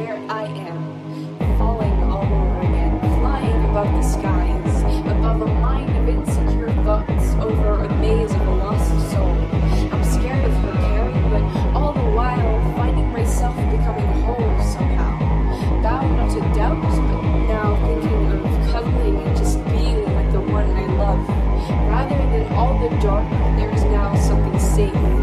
there I am, falling all over again, flying above the skies, above a mind of insecure thoughts, over a maze of a lost soul. I'm scared of her caring, but all the while finding myself becoming whole somehow. Bound to doubt, but now thinking of cuddling and just being with the one I love. Rather than all the dark, there is now something safe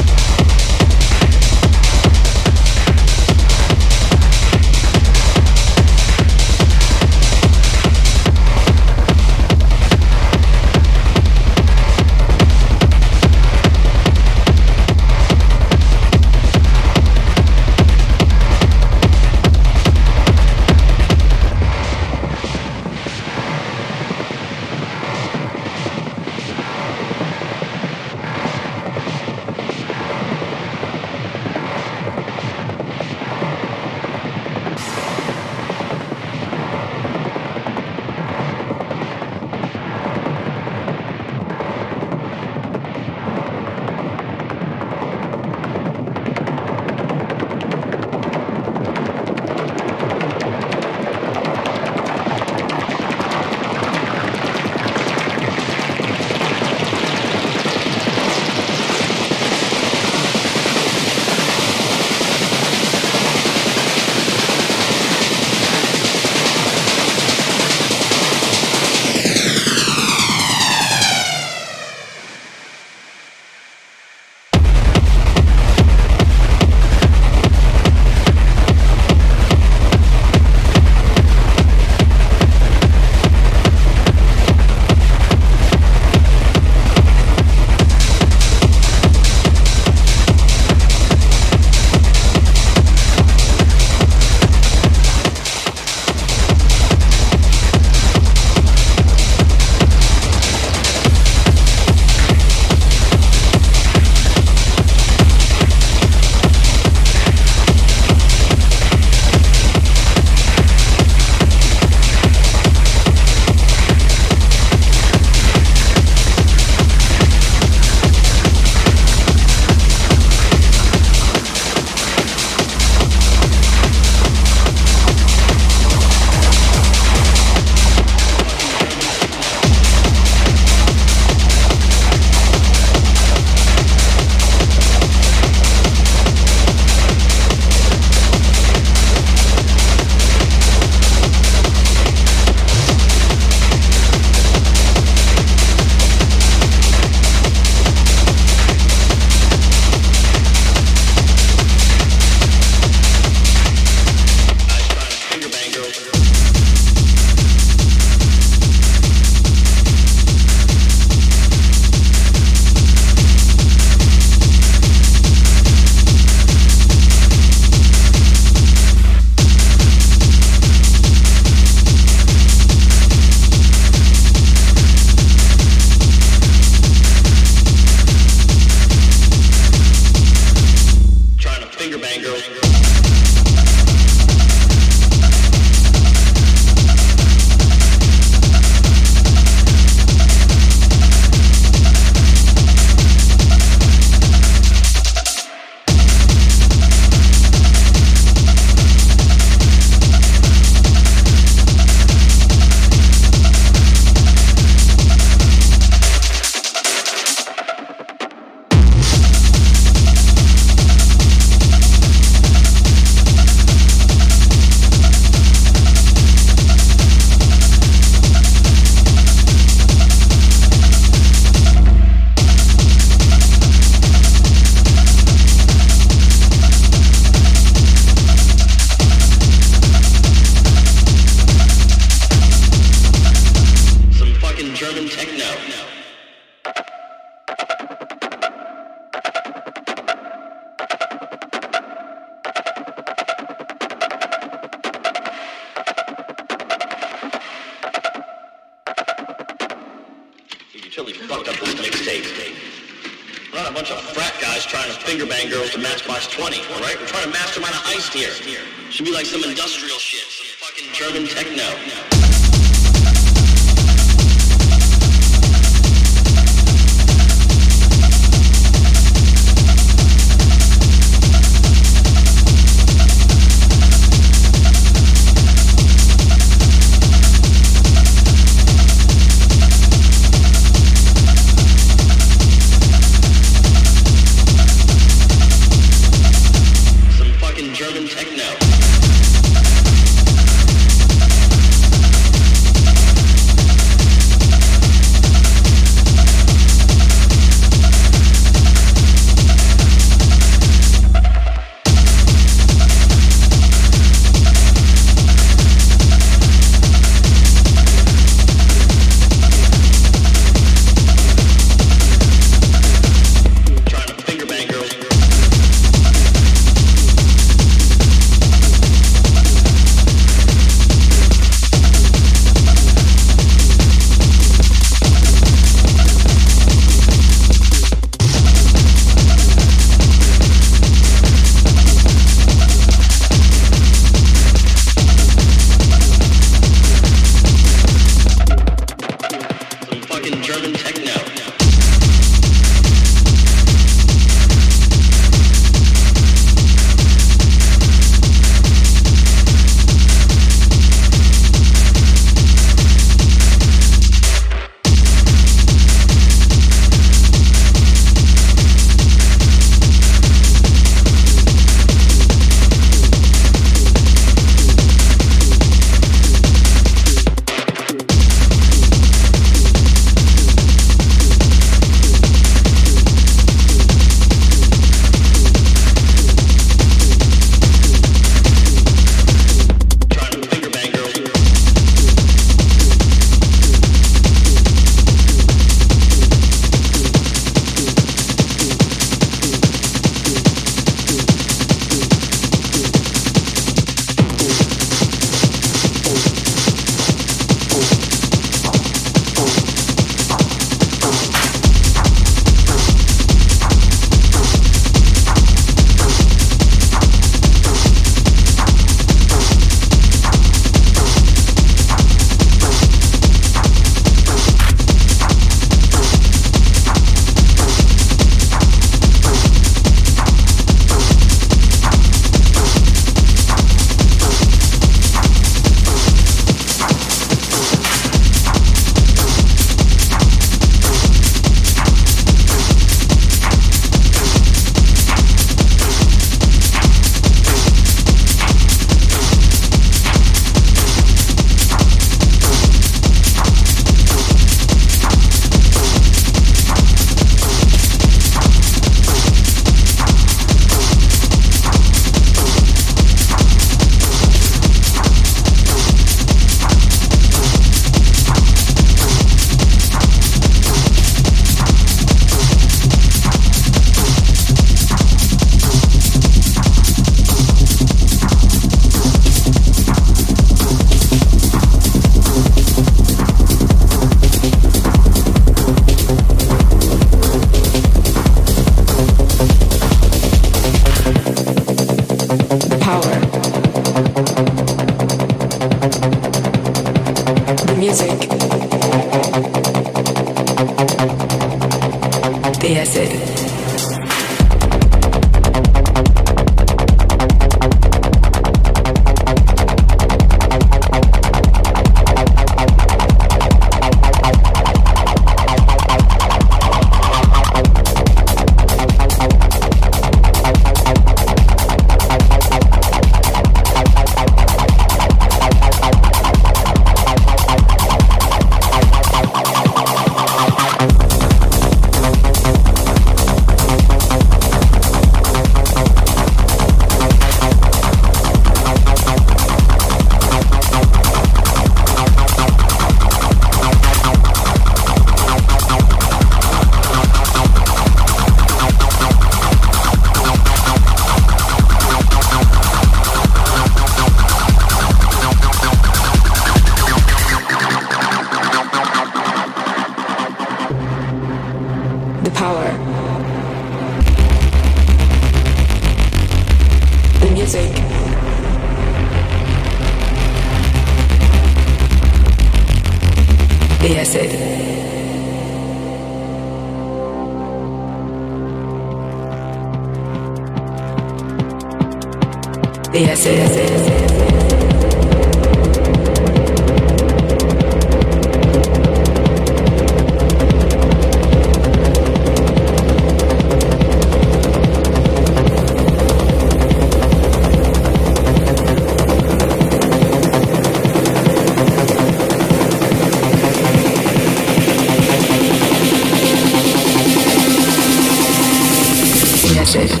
The acid.